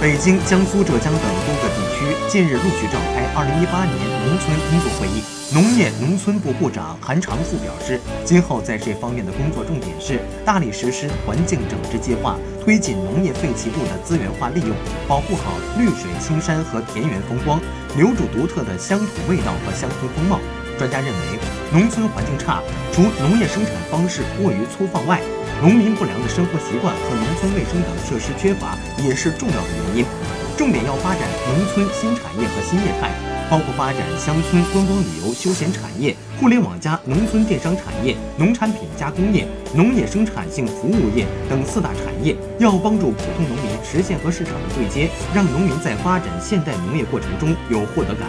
北京、江苏、浙江等多个地区近日陆续召开2018年农村工作会议。农业农村部部长韩长赋表示，今后在这方面的工作重点是大力实施环境整治计划，推进农业废弃物的资源化利用，保护好绿水青山和田园风光，留住独特的乡土味道和乡村风貌。专家认为，农村环境差，除农业生产方式过于粗放外，农民不良的生活习惯和农村卫生等设施缺乏也是重要的原因。重点要发展农村新产业和新业态，包括发展乡村观光旅游休闲产业、互联网加农村电商产业、农产品加工业、农业生产性服务业等四大产业。要帮助普通农民实现和市场的对接，让农民在发展现代农业过程中有获得感。